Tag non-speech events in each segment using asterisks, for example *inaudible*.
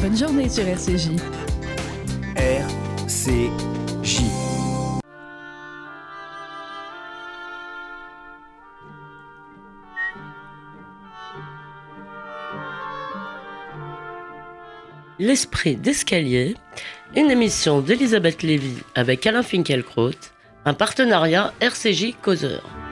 Bonne journée sur RCJ. RCJ. L'esprit d'escalier, une émission d'Elisabeth Lévy avec Alain Finkielkraut, un partenariat RCJ Causeur.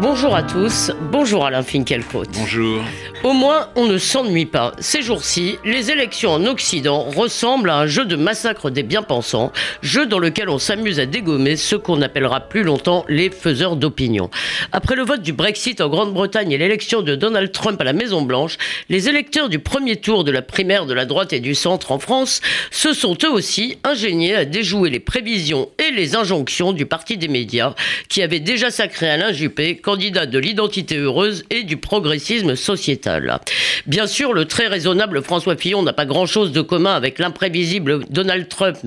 Bonjour à tous, bonjour Alain Finkielkraut. Bonjour. Au moins, on ne s'ennuie pas. Ces jours-ci, les élections en Occident ressemblent à un jeu de massacre des bien-pensants, jeu dans lequel on s'amuse à dégommer ceux qu'on appellera plus longtemps les faiseurs d'opinion. Après le vote du Brexit en Grande-Bretagne et l'élection de Donald Trump à la Maison-Blanche, les électeurs du premier tour de la primaire de la droite et du centre en France se sont eux aussi ingéniés à déjouer les prévisions et les injonctions du parti des médias qui avait déjà sacré Alain Juppé candidat de l'identité heureuse et du progressisme sociétal. Bien sûr, le très raisonnable François Fillon n'a pas grand-chose de commun avec l'imprévisible Donald Trump,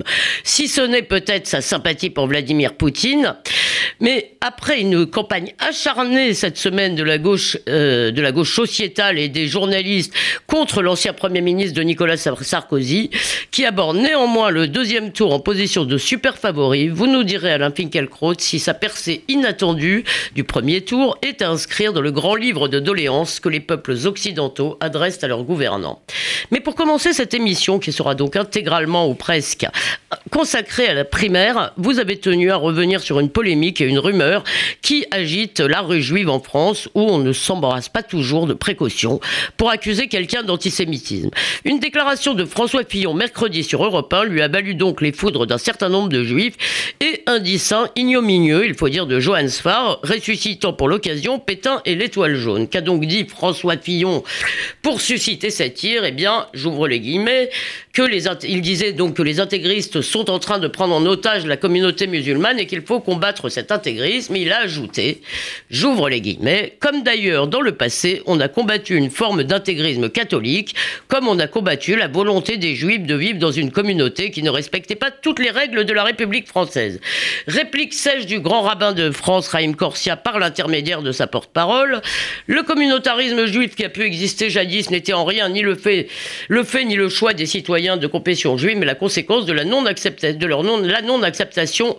si ce n'est peut-être sa sympathie pour Vladimir Poutine. Mais après une campagne acharnée cette semaine de la gauche, euh, de la gauche sociétale et des journalistes contre l'ancien Premier ministre de Nicolas Sarkozy, qui aborde néanmoins le deuxième tour en position de super favori, vous nous direz Alain Finkielkraut si sa percée inattendue du premier est à inscrire dans le grand livre de doléances que les peuples occidentaux adressent à leurs gouvernants. Mais pour commencer cette émission, qui sera donc intégralement ou presque consacrée à la primaire, vous avez tenu à revenir sur une polémique et une rumeur qui agite la rue juive en France où on ne s'embarrasse pas toujours de précautions pour accuser quelqu'un d'antisémitisme. Une déclaration de François Fillon mercredi sur Europe 1 lui a valu donc les foudres d'un certain nombre de juifs et un dessin ignominieux, il faut dire, de Johann Sfar, ressuscitant pour l'occasion Pétain et l'étoile jaune. Qu'a donc dit François Fillon pour susciter cette ire Eh bien, j'ouvre les guillemets, il disait donc que les intégristes sont en train de prendre en otage la communauté musulmane et qu'il faut combattre cet intégrisme. Il a ajouté, j'ouvre les guillemets, comme d'ailleurs dans le passé, on a combattu une forme d'intégrisme catholique, comme on a combattu la volonté des juifs de vivre dans une communauté qui ne respectait pas toutes les règles de la République française. Réplique sèche du grand rabbin de France, Raïm Corsia, par l'intermédiaire de sa porte-parole. Le communautarisme juif qui a pu exister jadis n'était en rien ni le fait ni le choix des citoyens de confession juive, mais la conséquence de la non-acceptation, de leur non, la non-acceptation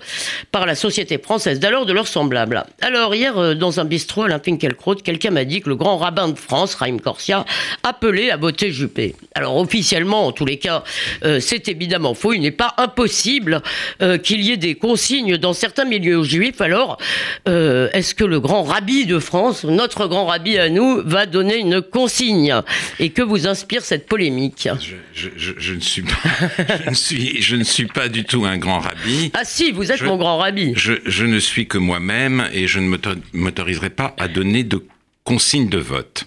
par la société française d'alors de leurs semblables. Alors, hier, euh, dans un bistrot à Finkielkraut, quelqu'un m'a dit que le grand rabbin de France, Raïm Corsia, appelait à voter Juppé. Alors, officiellement, en tous les cas, euh, c'est évidemment faux. Il n'est pas impossible euh, qu'il y ait des consignes dans certains milieux juifs. Alors, est-ce que le grand rabbi de France, notre grand rabbi à nous, va donner une consigne Et que vous inspire cette polémique? Je, ne suis pas, *laughs* je, ne suis, je ne suis pas du tout un grand rabbi. Ah si, vous êtes mon grand rabbi. Je, ne suis que moi-même et je ne m'autoriserai pas à donner de consignes de vote.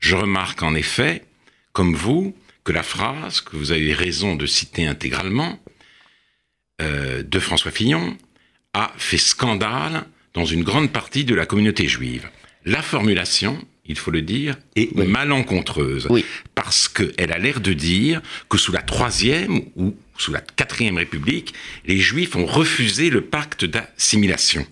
Je remarque en effet, comme vous, que la phrase que vous avez raison de citer intégralement euh, de François Fillon a fait scandale dans une grande partie de la communauté juive. La formulation, il faut le dire, est oui. malencontreuse. Oui. Parce qu'elle a l'air de dire que sous la Troisième ou sous la Quatrième République, les Juifs ont refusé le pacte d'assimilation.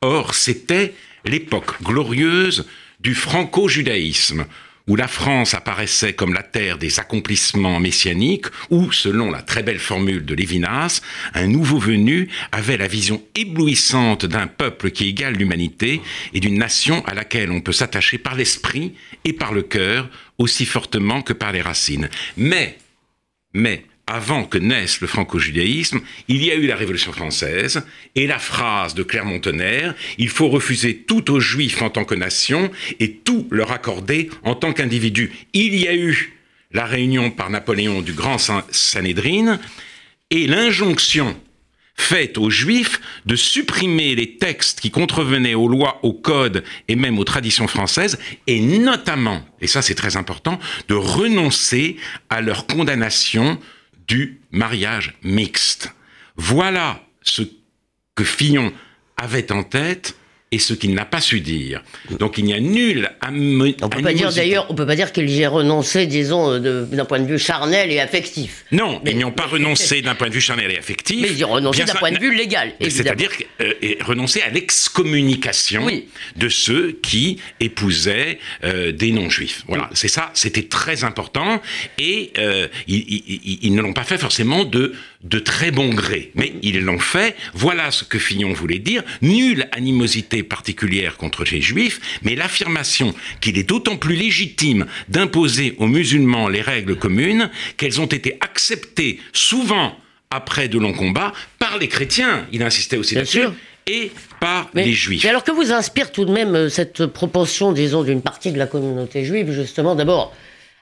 Or, c'était l'époque glorieuse du franco-judaïsme, où la France apparaissait comme la terre des accomplissements messianiques, où, selon la très belle formule de Lévinas, un nouveau venu avait la vision éblouissante d'un peuple qui égale l'humanité et d'une nation à laquelle on peut s'attacher par l'esprit et par le cœur aussi fortement que par les racines. Mais, mais, avant que naisse le franco-judaïsme, il y a eu la Révolution française et la phrase de Clermont-Tonnerre il faut refuser tout aux Juifs en tant que nation et tout leur accorder en tant qu'individu. Il y a eu la réunion par Napoléon du Grand Sanhédrin et l'injonction faite aux Juifs de supprimer les textes qui contrevenaient aux lois, aux codes et même aux traditions françaises, et notamment, et ça c'est très important, de renoncer à leur condamnation du mariage mixte. Voilà ce que Fillon avait en tête et ce qu'il n'a pas su dire. Donc il n'y a nulle On peut pas dire d'ailleurs, on peut pas dire qu'il y ait renoncé, disons, d'un point de vue charnel et affectif. Non, ils n'y ont pas *laughs* renoncé d'un point de vue charnel et affectif. Mais ils y ont renoncé d'un point de vue légal. C'est-à-dire euh, renoncer à l'excommunication de ceux qui épousaient euh, des non-juifs. Voilà, c'est ça, c'était très important et euh, ils, ne l'ont pas fait forcément de de très bon gré, mais ils l'ont fait. Voilà ce que Fillon voulait dire. Nulle animosité particulière contre les juifs, mais l'affirmation qu'il est d'autant plus légitime d'imposer aux musulmans les règles communes qu'elles ont été acceptées souvent après de longs combats par les chrétiens. Il insistait aussi là-dessus. Et par les juifs. Mais alors que vous inspire tout de même euh, cette propension, disons, d'une partie de la communauté juive, justement, d'abord,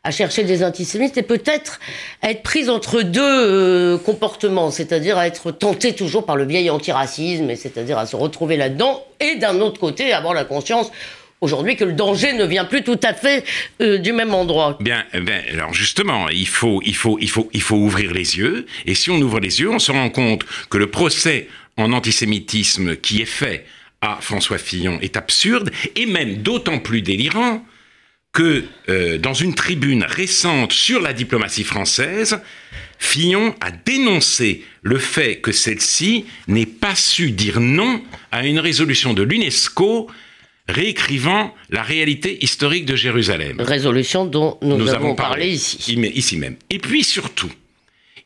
à chercher des antisémites et peut-être à être prise entre deux euh, comportements, c'est-à-dire à être tentée toujours par le vieil antiracisme, c'est-à-dire à se retrouver là-dedans, et d'un autre côté avoir la conscience aujourd'hui que le danger ne vient plus tout à fait euh, du même endroit. Bien, eh bien, alors justement, il faut, il, faut, il, faut, il faut ouvrir les yeux, et si on ouvre les yeux, on se rend compte que le procès en antisémitisme qui est fait à François Fillon est absurde, et même d'autant plus délirant que euh, dans une tribune récente sur la diplomatie française, Fillon a dénoncé le fait que celle-ci n'ait pas su dire non à une résolution de l'UNESCO réécrivant la réalité historique de Jérusalem. Résolution dont nous, avons, parlé, ici. Ici même. Et puis surtout,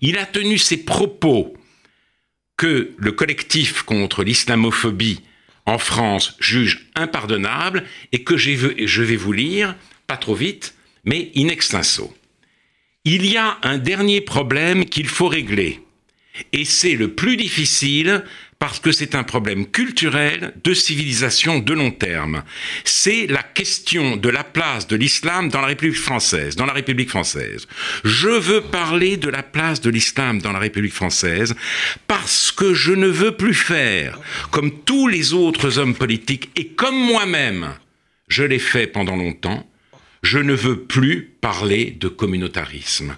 il a tenu ses propos que le collectif contre l'islamophobie en France juge impardonnable et que je vais vous lire pas trop vite, mais in extenso. Il y a un dernier problème qu'il faut régler, et c'est le plus difficile parce que c'est un problème culturel de civilisation de long terme. C'est la question de la place de l'islam dans la République française, dans la République française. Je veux parler de la place de l'islam dans la République française parce que je ne veux plus faire comme tous les autres hommes politiques et comme moi-même, je l'ai fait pendant longtemps, je ne veux plus parler de communautarisme.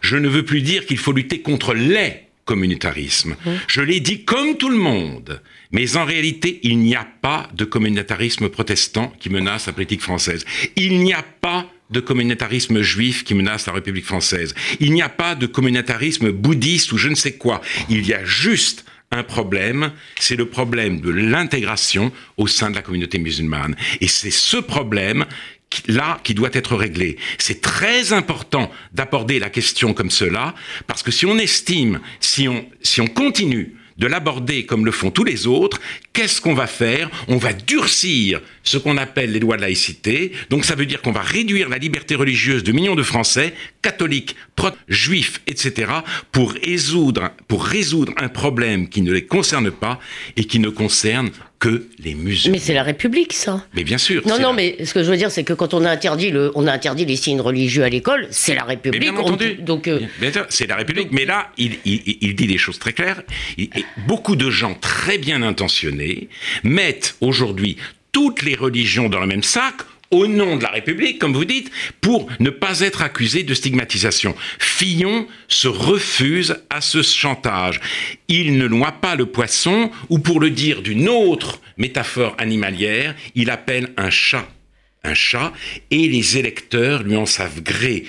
Je ne veux plus dire qu'il faut lutter contre les communautarismes. Mmh. Je l'ai dit comme tout le monde. Mais en réalité, il n'y a pas de communautarisme protestant qui menace la politique française. Il n'y a pas de communautarisme juif qui menace la République française. Il n'y a pas de communautarisme bouddhiste ou je ne sais quoi. Il y a juste un problème, c'est le problème de l'intégration au sein de la communauté musulmane. Et c'est ce problème là qui doit être réglé. C'est très important d'aborder la question comme cela, parce que si on estime, si on, si on continue de l'aborder comme le font tous les autres, qu'est-ce qu'on va faire? On va durcir ce qu'on appelle les lois de laïcité. Donc ça veut dire qu'on va réduire la liberté religieuse de millions de Français, catholiques, juifs, etc., pour résoudre, pour résoudre un problème qui ne les concerne pas et qui ne concerne que les musulmans. Mais c'est la République, ça. Mais bien sûr. Non, non, mais ce que je veux dire, c'est que quand on a interdit le, on a interdit les signes religieux à l'école, c'est la République. bien entendu. donc, euh, c'est la République. mais là, il, il, dit des choses très claires. Et beaucoup de gens très bien intentionnés mettent aujourd'hui toutes les religions dans le même sac au nom de la République, comme vous dites, pour ne pas être accusé de stigmatisation. Fillon se refuse à ce chantage. Il ne noie pas le poisson, ou pour le dire d'une autre métaphore animalière, il appelle un chat un chat, et les électeurs lui en savent gré,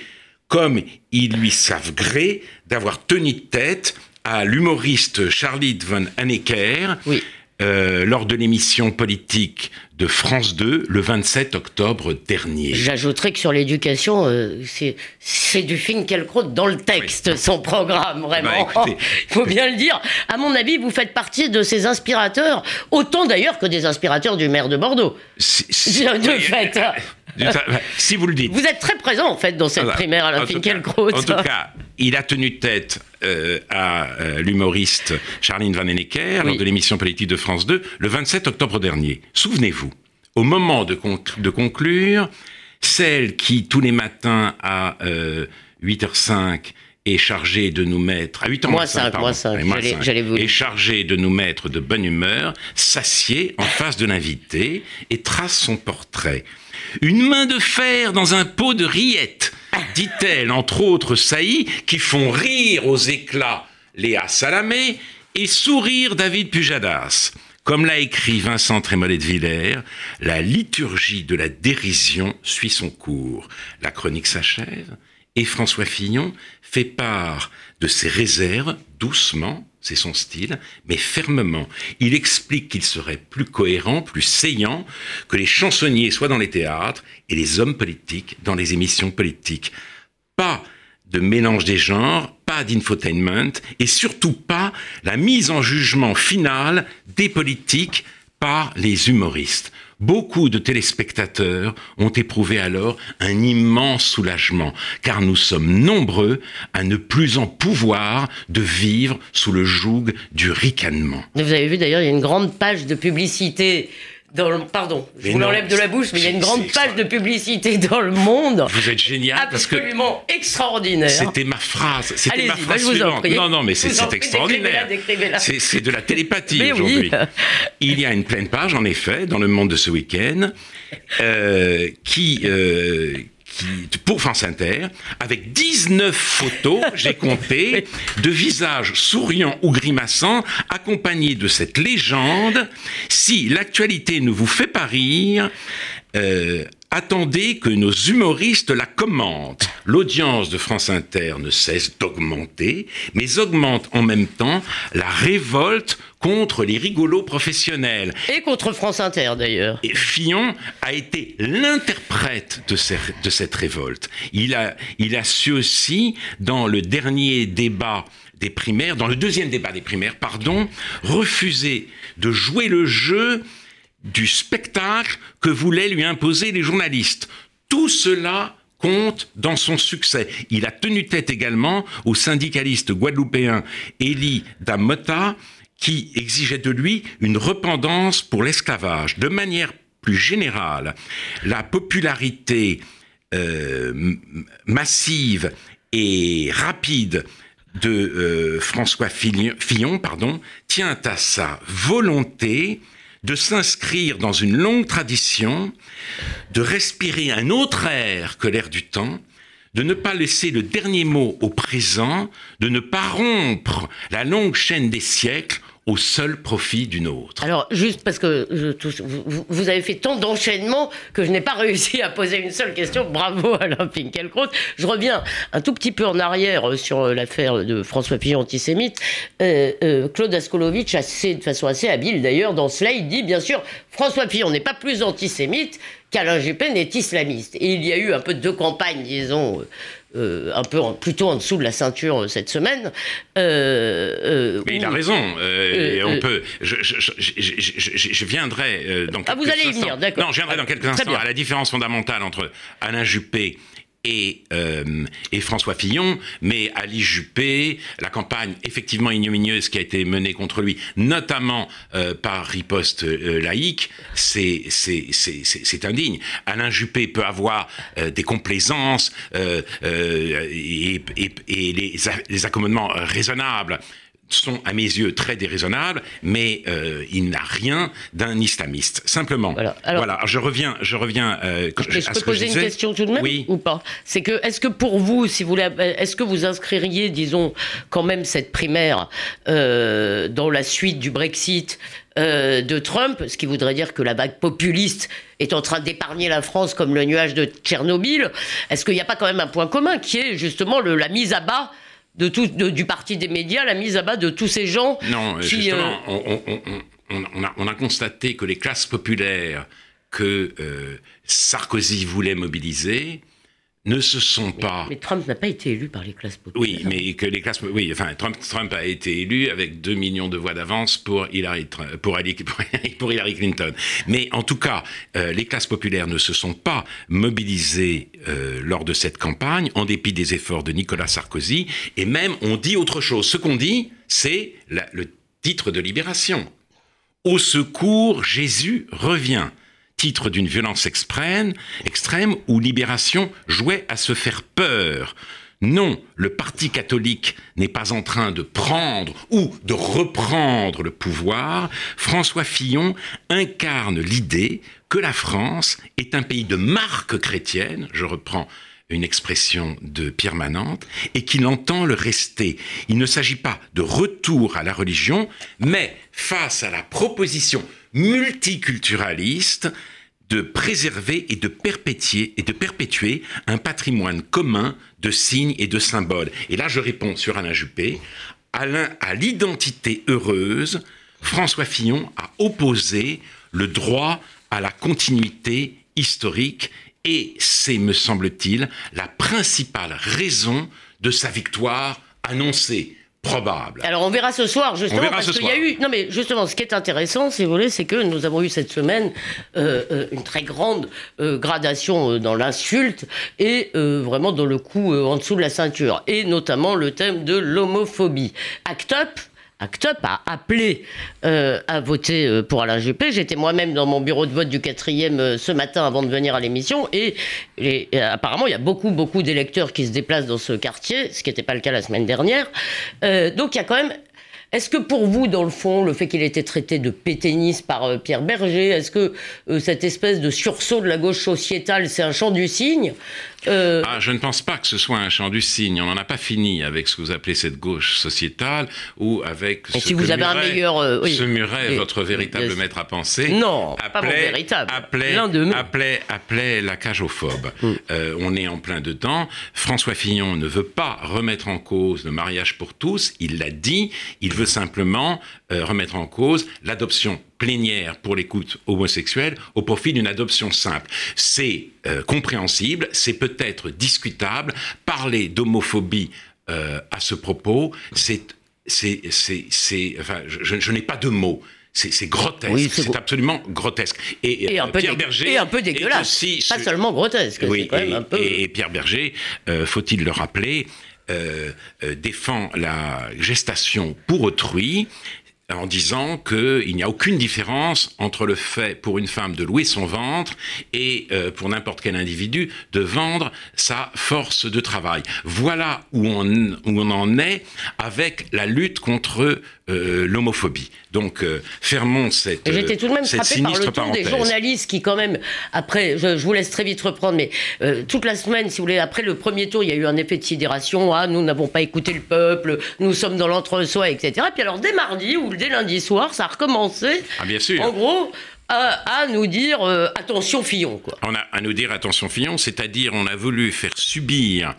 comme ils lui savent gré d'avoir tenu tête à l'humoriste Charlie von Hanecker, oui. Euh, lors de l'émission politique de France 2 le 27 octobre dernier. J'ajouterais que sur l'éducation, euh, c'est du Finkielkraut dans le texte, son programme, vraiment. Bah, *laughs* Il faut bien le dire. À mon avis, vous faites partie de ces inspirateurs, autant d'ailleurs que des inspirateurs du maire de Bordeaux. de fait. *laughs* si vous le dites. Vous êtes très présent, en fait, dans cette primaire à la Finkielkraut. En tout cas, il a tenu tête euh, à euh, l'humoriste Charline Van Enecker lors de l'émission politique de France 2 le 27 octobre dernier. Souvenez-vous, au moment de, de, conclure, celle qui tous les matins à 8h05 euh, est chargée de nous mettre à 8h moins 5, moi 5, vous est chargée de nous mettre de bonne humeur, s'assied en face de l'invité et trace son portrait. Une main de fer dans un pot de rillettes dit-elle, entre autres saillies, qui font rire aux éclats Léa Salamé et sourire David Pujadas. Comme l'a écrit Vincent Trémollet de Villers, la liturgie de la dérision suit son cours. La chronique s'achève et François Fillon fait part de ses réserves, doucement, c'est son style, mais fermement. Il explique qu'il serait plus cohérent, plus saillant que les chansonniers soient dans les théâtres et les hommes politiques dans les émissions politiques. Pas de mélange des genres, pas d'infotainment et surtout pas la mise en jugement finale des politiques par les humoristes. Beaucoup de téléspectateurs ont éprouvé alors un immense soulagement, car nous sommes nombreux à ne plus en pouvoir de vivre sous le joug du ricanement. Vous avez vu d'ailleurs, il y a une grande page de publicité pardon, je vous l'enlève de la bouche, mais il y a une grande page de publicité dans le monde. Vous êtes génial parce que absolument extraordinaire. C'était ma phrase. C'était ma phrase suivante. Non, non, mais c'est extraordinaire. C'est de la télépathie aujourd'hui. Il y a une pleine page, en effet, dans le monde de ce week-end, euh, qui euh, pour France Inter, avec 19 photos, *laughs* j'ai compté, de visages souriants ou grimaçants, accompagnés de cette légende. Si l'actualité ne vous fait pas rire, euh, attendez que nos humoristes la commentent. L'audience de France Inter ne cesse d'augmenter, mais augmente en même temps la révolte contre les rigolos professionnels. Et contre France Inter d'ailleurs. Et Fillon a été l'interprète de, de, cette révolte. Il a, il a su aussi, dans le dernier débat des primaires, dans le deuxième débat des primaires, pardon, refuser de jouer le jeu du spectacle que voulaient lui imposer les journalistes. Tout cela compte dans son succès. Il a tenu tête également au syndicaliste guadeloupéen Elie Damota, qui exigeait de lui une repentance pour l'esclavage. De manière plus générale, la popularité euh, massive et rapide de euh, François Fillon, tient à sa volonté de s'inscrire dans une longue tradition, de respirer un autre air que l'air du temps, de ne pas laisser le dernier mot au présent, de ne pas rompre la longue chaîne des siècles au seul profit d'une autre. Alors, juste parce que vous, avez fait tant d'enchaînements que je n'ai pas *laughs* réussi à poser une seule question. Bravo Alain Finkielkraut. Je reviens un tout petit peu en arrière euh, sur euh, l'affaire de François Fillon antisémite. Euh, Claude Askolovitch, de façon assez habile d'ailleurs, dans cela, il dit bien sûr, François Fillon n'est pas plus antisémite qu'Alain Juppé n'est islamiste. Et il y a eu un peu deux campagnes, disons, euh, un peu plutôt en dessous de la ceinture euh, cette semaine. Euh, Mais il a raison. on peut. Je, viendrai dans quelques Ah, vous allez y venir, d'accord. Non, je viendrai dans quelques instants à la différence fondamentale entre Alain Juppé et, euh, et, François Fillon, mais Ali Juppé, la campagne effectivement ignominieuse qui a été menée contre lui, notamment euh, par riposte euh, laïque, c'est indigne. Alain Juppé peut avoir des complaisances et, et, et les, les accommodements raisonnables sont à mes yeux très déraisonnables, mais euh, il n'a rien d'un islamiste. Simplement. Voilà. Alors, je reviens, je reviens. Euh, je, peux poser une question tout de même oui. ou pas? C'est que est-ce que pour vous, si vous est-ce que vous inscririez, disons, quand même cette primaire euh, dans la suite du Brexit de Trump, ce qui voudrait dire que la vague populiste est en train d'épargner la France comme le nuage de Tchernobyl? Est-ce qu'il n'y a pas quand même un point commun qui est justement le, la mise à bas de tout, du parti des médias, la mise à bas de tous ces gens. Non, justement, euh, on, a, constaté que les classes populaires que euh, Sarkozy voulait mobiliser ne se sont pas. Mais Trump n'a pas été élu par les classes populaires. Oui, mais que les classes. Oui, enfin, Trump, Trump a été élu avec 2 millions de voix d'avance pour Hillary, pour, *laughs* pour Hillary Clinton. Mais en tout cas, euh, les classes populaires ne se sont pas mobilisées euh, lors de cette campagne, en dépit des efforts de Nicolas Sarkozy. Et même, on dit autre chose. Ce qu'on dit, c'est le titre de libération. Au secours, Jésus revient titre d'une violence extrême, extrême où Libération jouait à se faire peur. Non, le Parti catholique n'est pas en train de prendre ou de reprendre le pouvoir. François Fillon incarne l'idée que la France est un pays de marque chrétienne, je reprends une expression de Pierre Manante et qu'il entend le rester. Il ne s'agit pas de retour à la religion, mais face à la proposition multiculturaliste de préserver et de perpétuer, un patrimoine commun de signes et de symboles. Et là, je réponds sur Alain Juppé, à l'identité heureuse, François Fillon a opposé le droit à la continuité historique et c'est, me semble-t-il, la principale raison de sa victoire annoncée probable. Alors on verra ce soir justement parce qu'il y a eu non mais justement ce qui est intéressant si vous voulez c'est que nous avons eu cette semaine euh, euh, une très grande euh, gradation dans l'insulte et vraiment dans le coup en dessous de la ceinture et notamment le thème de l'homophobie. Act Up ACT UP a appelé euh, à voter euh, pour Alain Juppé. J'étais moi-même dans mon bureau de vote du quatrième euh, ce matin avant de venir à l'émission et, apparemment il y a beaucoup beaucoup d'électeurs qui se déplacent dans ce quartier, ce qui n'était pas le cas la semaine dernière. donc il y a quand même est-ce que pour vous, dans le fond, le fait qu'il ait été traité de péténiste par Pierre Berger, est-ce que cette espèce de sursaut de la gauche sociétale, c'est un chant du cygne? Euh, ah, je ne pense pas que ce soit un chant du cygne. On n'en a pas fini avec ce que vous appelez cette gauche sociétale ou avec ce si vous avez Muret, un meilleur, euh, ce Muret, votre véritable maître à penser. Non, appelait, pas mon véritable. Appelait, appelait, appelait, la cagophobe. Mm. Euh, on est en plein dedans. François Fillon ne veut pas remettre en cause le mariage pour tous. Il l'a dit. Il veut simplement remettre en cause l'adoption plénière pour l'écoute homosexuelle au profit d'une adoption simple. C'est euh, compréhensible, c'est peut-être discutable. Parler d'homophobie euh, à ce propos, c'est, c'est, c'est, enfin, je, n'ai pas de mots. C'est grotesque, c'est absolument grotesque. Et, un, euh, peu Pierre Berger et un peu dégueulasse, pas seulement grotesque. Oui, et, Pierre Berger, faut-il le rappeler, défend la gestation pour autrui, en disant qu'il n'y a aucune différence entre le fait pour une femme de louer son ventre et euh, pour n'importe quel individu de vendre sa force de travail. Voilà où on, en est avec la lutte contre euh, l'homophobie. Donc euh, fermons cette J'étais tout de même frappé par le ton des journalistes qui quand même, après, je, vous laisse très vite reprendre, mais toute la semaine, si vous voulez, après le premier tour, il y a eu un effet de sidération, ah, nous n'avons pas écouté le peuple, nous sommes dans l'entre-soi, etc. Puis alors dès mardi, où dès lundi soir, ça a recommencé. Ah, bien sûr. En gros, à, nous dire euh, attention Fillon. Quoi. On a à nous dire attention Fillon, c'est-à-dire on a voulu faire subir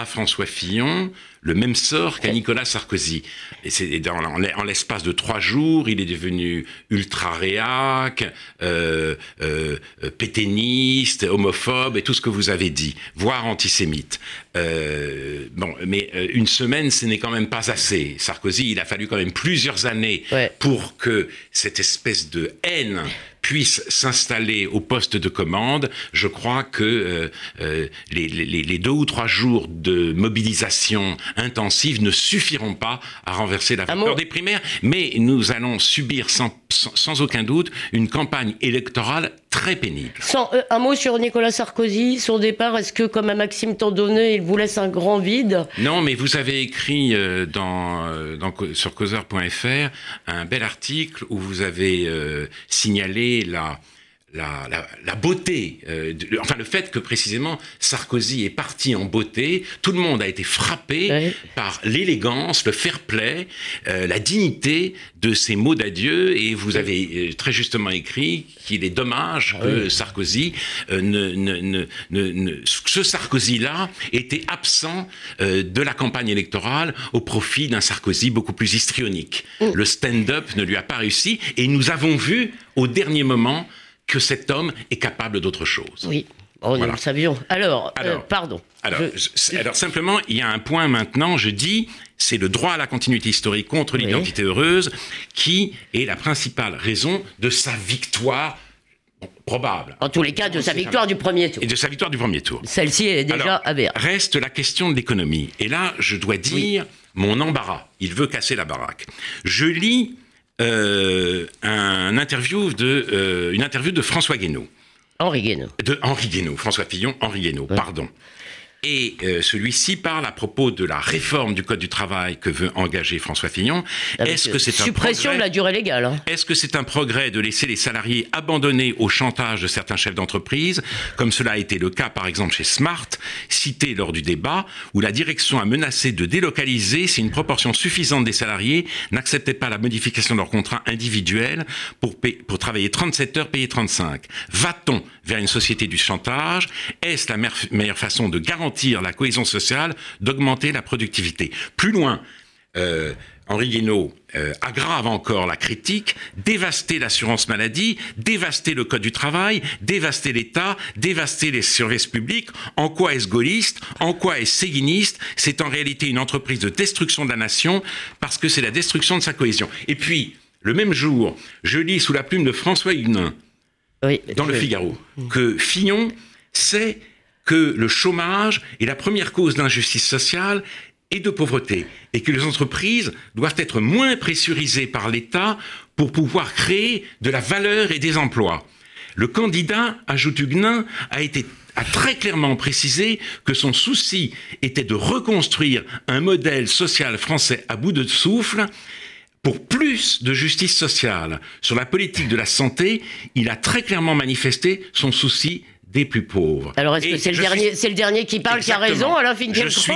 à François Fillon le même sort qu'à Nicolas Sarkozy. Et c'est dans, en l'espace de trois jours, il est devenu ultra réac, euh, euh, péténiste, homophobe et tout ce que vous avez dit, voire antisémite. Euh, bon, mais une semaine, ce n'est quand même pas assez. Sarkozy, il a fallu quand même plusieurs années pour que cette espèce de haine puisse s'installer au poste de commande, je crois que euh, euh, les, les, les, deux ou trois jours de mobilisation intensive ne suffiront pas à renverser la vapeur des primaires, mais nous allons subir sans, sans, aucun doute une campagne électorale très pénible. Sans, euh, un mot sur Nicolas Sarkozy, son départ, est-ce que comme à Maxime Tandonnet, il vous laisse un grand vide? Non, mais vous avez écrit euh, dans, euh, dans, sur causeur.fr un bel article où vous avez signalé la la, beauté, euh, enfin le fait que précisément Sarkozy est parti en beauté, tout le monde a été frappé par l'élégance, le fair-play, euh, la dignité de ces mots d'adieu, et vous avez euh, très justement écrit qu'il est dommage que Sarkozy ne, ce Sarkozy-là était absent de la campagne électorale au profit d'un Sarkozy beaucoup plus histrionique. Mm. Le stand-up ne lui a pas réussi, et nous avons vu au dernier moment que cet homme est capable d'autre chose. Oui. Oh, nous le savions. Alors, euh, pardon. Alors, alors, simplement, il y a un point maintenant, je dis, c'est le droit à la continuité historique contre l'identité heureuse qui est la principale raison de sa victoire probable. En tous les cas, de sa victoire du premier tour. Et de sa victoire du premier tour. Celle-ci est déjà avérée. Reste la question de l'économie. Et là, je dois dire mon embarras. Il veut casser la baraque. Je lis euh, un interview de, euh, une interview de François Guénaud. Henri Guénaud. De Henri Guénaud, François Fillon, Henri Guénaud, pardon. Et euh, celui-ci parle à propos de la réforme du Code du travail que veut engager François Fillon. Est-ce que c'est suppression de la durée légale hein. Est-ce que c'est un progrès de laisser les salariés abandonnés au chantage de certains chefs d'entreprise, comme cela a été le cas par exemple chez Smart, cité lors du débat, où la direction a menacé de délocaliser si une proportion suffisante des salariés n'acceptait pas la modification de leur contrat individuel pour, pour travailler 37 heures payées 35 Va-t-on vers une société du chantage? Est-ce la meilleure façon de garantir la cohésion sociale, d'augmenter la productivité. Plus loin, euh, Henri Guénaud euh, aggrave encore la critique, dévaster l'assurance maladie, dévaster le code du travail, dévaster l'État, dévaster les services publics. En quoi est-ce gaulliste? En quoi est-ce séguiniste? C'est en réalité une entreprise de destruction de la nation parce que c'est la destruction de sa cohésion. Et puis, le même jour, je lis sous la plume de François Huguenin, dans le Figaro, que Fillon sait que le chômage est la première cause d'injustice sociale et de pauvreté, et que les entreprises doivent être moins pressurisées par l'État pour pouvoir créer de la valeur et des emplois. Le candidat, ajoute Huguenin, a été a très clairement précisé que son souci était de reconstruire un modèle social français à bout de souffle pour plus de justice sociale. Sur la politique de la santé, il a très clairement manifesté son souci des plus pauvres. Alors est-ce que c'est le, dernier, c'est le dernier qui parle qui a raison, Alain Je suis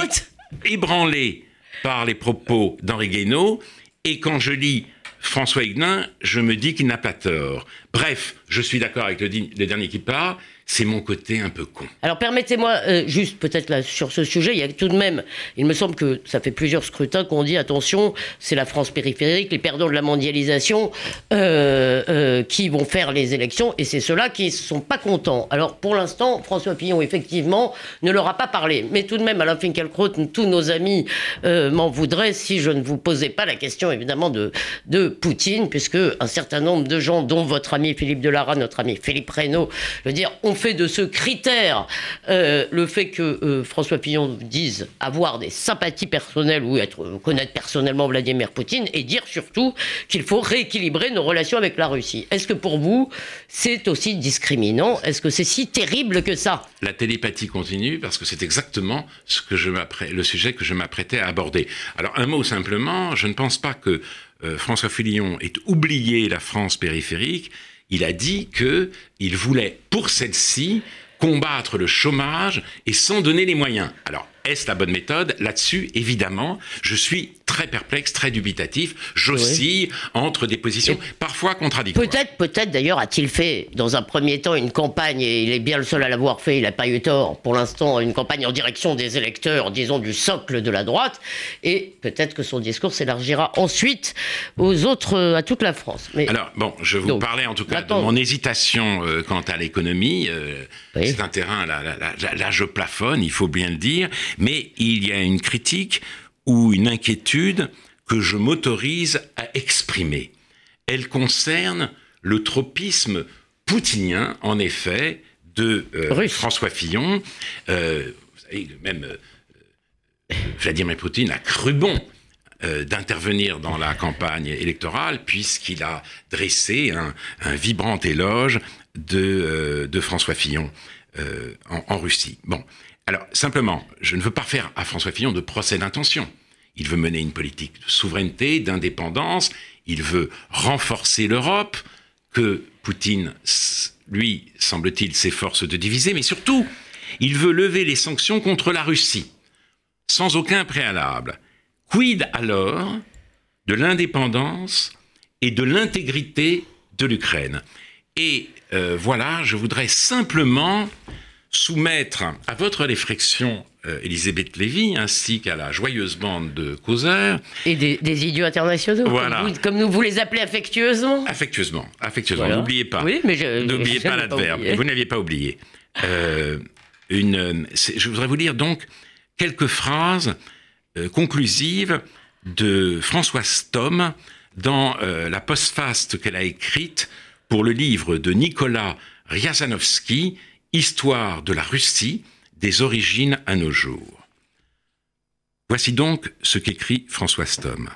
ébranlé par les propos d'Henri Guénaud, et quand je lis François Huguenin, je me dis qu'il n'a pas tort. Bref, je suis d'accord avec le, le dernier qui parle, c'est mon côté un peu con. Alors permettez-moi, euh, juste peut-être là sur ce sujet, il y a tout de même, il me semble que ça fait plusieurs scrutins qu'on dit attention, c'est la France périphérique, les perdants de la mondialisation euh, euh, qui vont faire les élections, et c'est ceux-là qui ne sont pas contents. Alors pour l'instant, François Pillon, effectivement, ne leur a pas parlé. Mais tout de même, Alain Finkielkraut, tous nos amis m'en voudraient si je ne vous posais pas la question, évidemment, de, de Poutine, puisque un certain nombre de gens, dont votre ami Philippe Delara, notre ami Philippe Reynaud, je veux dire, ont fait de ce critère euh, le fait que euh, François Pillon dise avoir des sympathies personnelles ou être connaître personnellement Vladimir Poutine et dire surtout qu'il faut rééquilibrer nos relations avec la Russie. Est-ce que pour vous c'est aussi discriminant? Est-ce que c'est si terrible que ça? La télépathie continue parce que c'est exactement ce que le sujet que je m'apprêtais à aborder. Alors un mot simplement, je ne pense pas que euh, François Fillon ait oublié la France périphérique il a dit que il voulait pour celle-ci combattre le chômage et s'en donner les moyens. Alors, est-ce la bonne méthode Là-dessus, évidemment, je suis très perplexe, très dubitatif. J'oscille entre des positions parfois contradictoires. Peut-être, peut-être d'ailleurs a-t-il fait dans un premier temps une campagne, et il est bien le seul à l'avoir fait, il n'a pas eu tort, pour l'instant, une campagne en direction des électeurs, disons, du socle de la droite, et peut-être que son discours s'élargira ensuite aux autres, à toute la France. Mais... Alors, bon, je vous parlais en tout cas de mon hésitation euh, quant à l'économie. Euh, c'est un terrain, là, là, je plafonne, il faut bien le dire, mais il y a une critique ou une inquiétude que je m'autorise à exprimer. Elle concerne le tropisme poutinien, en effet, de euh, François Fillon. Euh, vous savez, même euh, Vladimir Poutine a cru bon d'intervenir dans la campagne électorale puisqu'il a dressé un, vibrant éloge de, de François Fillon en, en, Russie. Bon, alors, simplement, je ne veux pas faire à François Fillon de procès d'intention. Il veut mener une politique de souveraineté, d'indépendance, il veut renforcer l'Europe, que Poutine, lui, semble-t-il, s'efforce de diviser, mais surtout, il veut lever les sanctions contre la Russie, sans aucun préalable. Quid alors de l'indépendance et de l'intégrité de l'Ukraine? Et euh, voilà, je voudrais simplement soumettre à votre réflexion euh, Elisabeth Lévy ainsi qu'à la joyeuse bande de causeurs. Et des, idiots internationaux, comme, nous vous les appelez affectueusement Affectueusement, affectueusement. N'oubliez pas. Oui, mais N'oubliez pas l'adverbe. Vous n'aviez pas oublié. Euh, une, je voudrais vous lire donc quelques phrases euh, conclusives de Françoise Tom dans la postface qu'elle a écrite pour le livre de Nicolas Riazanovski, Histoire de la Russie, des origines à nos jours. Voici donc ce qu'écrit François Stom.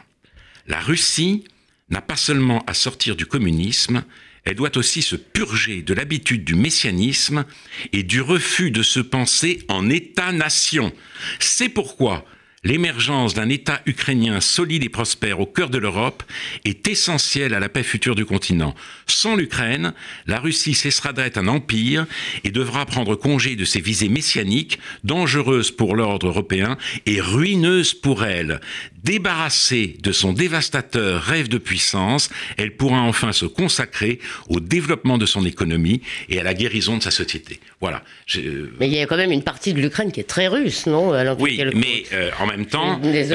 La Russie n'a pas seulement à sortir du communisme, elle doit aussi se purger de l'habitude du messianisme et du refus de se penser en État-nation. C'est pourquoi l'émergence d'un État ukrainien solide et prospère au cœur de l'Europe est essentielle à la paix future du continent. Sans l'Ukraine, la Russie cessera d'être un empire et devra prendre congé de ses visées messianiques, dangereuses pour l'ordre européen et ruineuses pour elle. Débarrassée de son dévastateur rêve de puissance, elle pourra enfin se consacrer au développement de son économie et à la guérison de sa société. Voilà. Mais il y a quand même une partie de l'Ukraine qui est très russe, non Oui, mais euh, en même temps, euh,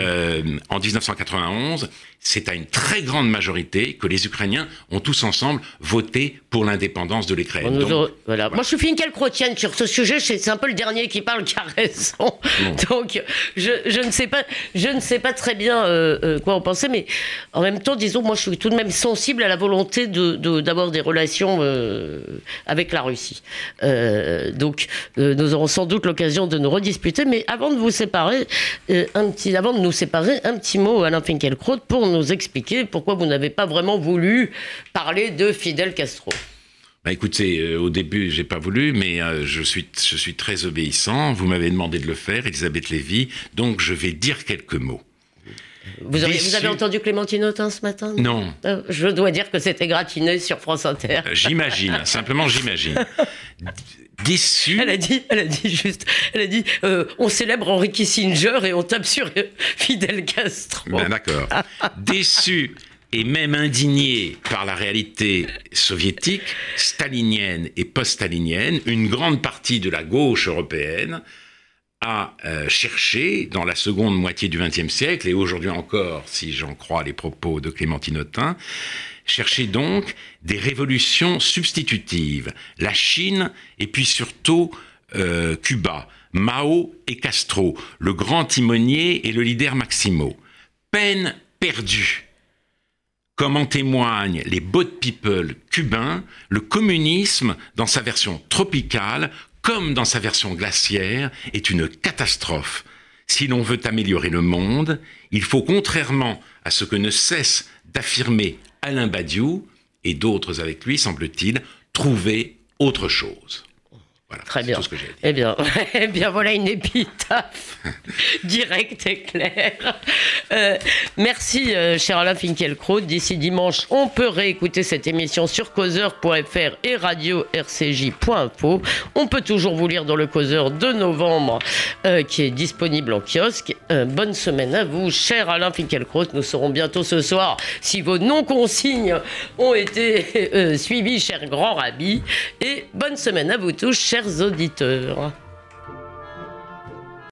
euh, en 1991, c'est à une très grande majorité que les Ukrainiens ont tous ensemble voté pour l'indépendance de l'Ukraine. voilà. Moi, je suis Finkielkrautienne sur ce sujet. C'est un peu le dernier qui parle qui a raison. *laughs* Donc, je, je, ne sais pas, je ne sais pas très bien euh, quoi en penser, mais en même temps, disons, moi, je suis tout de même sensible à la volonté d'avoir de, des relations euh, avec la Russie. donc, nous aurons sans doute l'occasion de nous redisputer. Mais avant de vous séparer, un petit, avant de nous séparer, un petit mot, Alain Finkielkraut, pour nous expliquer pourquoi vous n'avez pas vraiment voulu parler de Fidel Castro. Bah écoutez, euh, au début, j'ai pas voulu, mais euh, je, suis, je suis très obéissant. Vous m'avez demandé de le faire, Elisabeth Lévy, donc je vais dire quelques mots. Vous avez, vous avez, entendu Clémentine Autain ce matin? Non. Euh, je dois dire que c'était gratiné sur France Inter. J'imagine, *laughs* simplement j'imagine. Déçu. Elle a dit, elle a dit juste, elle a dit, on célèbre Henry Kissinger et on tape sur Fidel Castro. Ben d'accord. *laughs* Déçu et même indigné par la réalité soviétique, stalinienne et post-stalinienne, une grande partie de la gauche européenne a euh, cherché, dans la seconde moitié du XXe siècle, et aujourd'hui encore, si j'en crois les propos de Clémentine Autain, cherché donc des révolutions substitutives. La Chine et puis surtout euh, Cuba, Mao et Castro, le grand timonier et le leader Maximo. Peine perdue comme en témoignent les boat people cubains, le communisme, dans sa version tropicale, comme dans sa version glaciaire, est une catastrophe. Si l'on veut améliorer le monde, il faut, contrairement à ce que ne cesse d'affirmer Alain Badiou, et d'autres avec lui, semble-t-il, trouver autre chose. Très bien. eh bien, *laughs* eh bien, voilà une épitaphe *laughs* directe et claire. Euh, merci, euh, cher Alain Finkielkraut. D'ici dimanche, on peut réécouter cette émission sur causeur.fr et radio-rcj.info. On peut toujours vous lire dans le causeur de novembre euh, qui est disponible en kiosque. bonne semaine à vous, cher Alain Finkielkraut. Nous serons bientôt ce soir si vos non-consignes ont été *laughs* suivies, cher grand rabbi. Et bonne semaine à vous tous, auditeurs.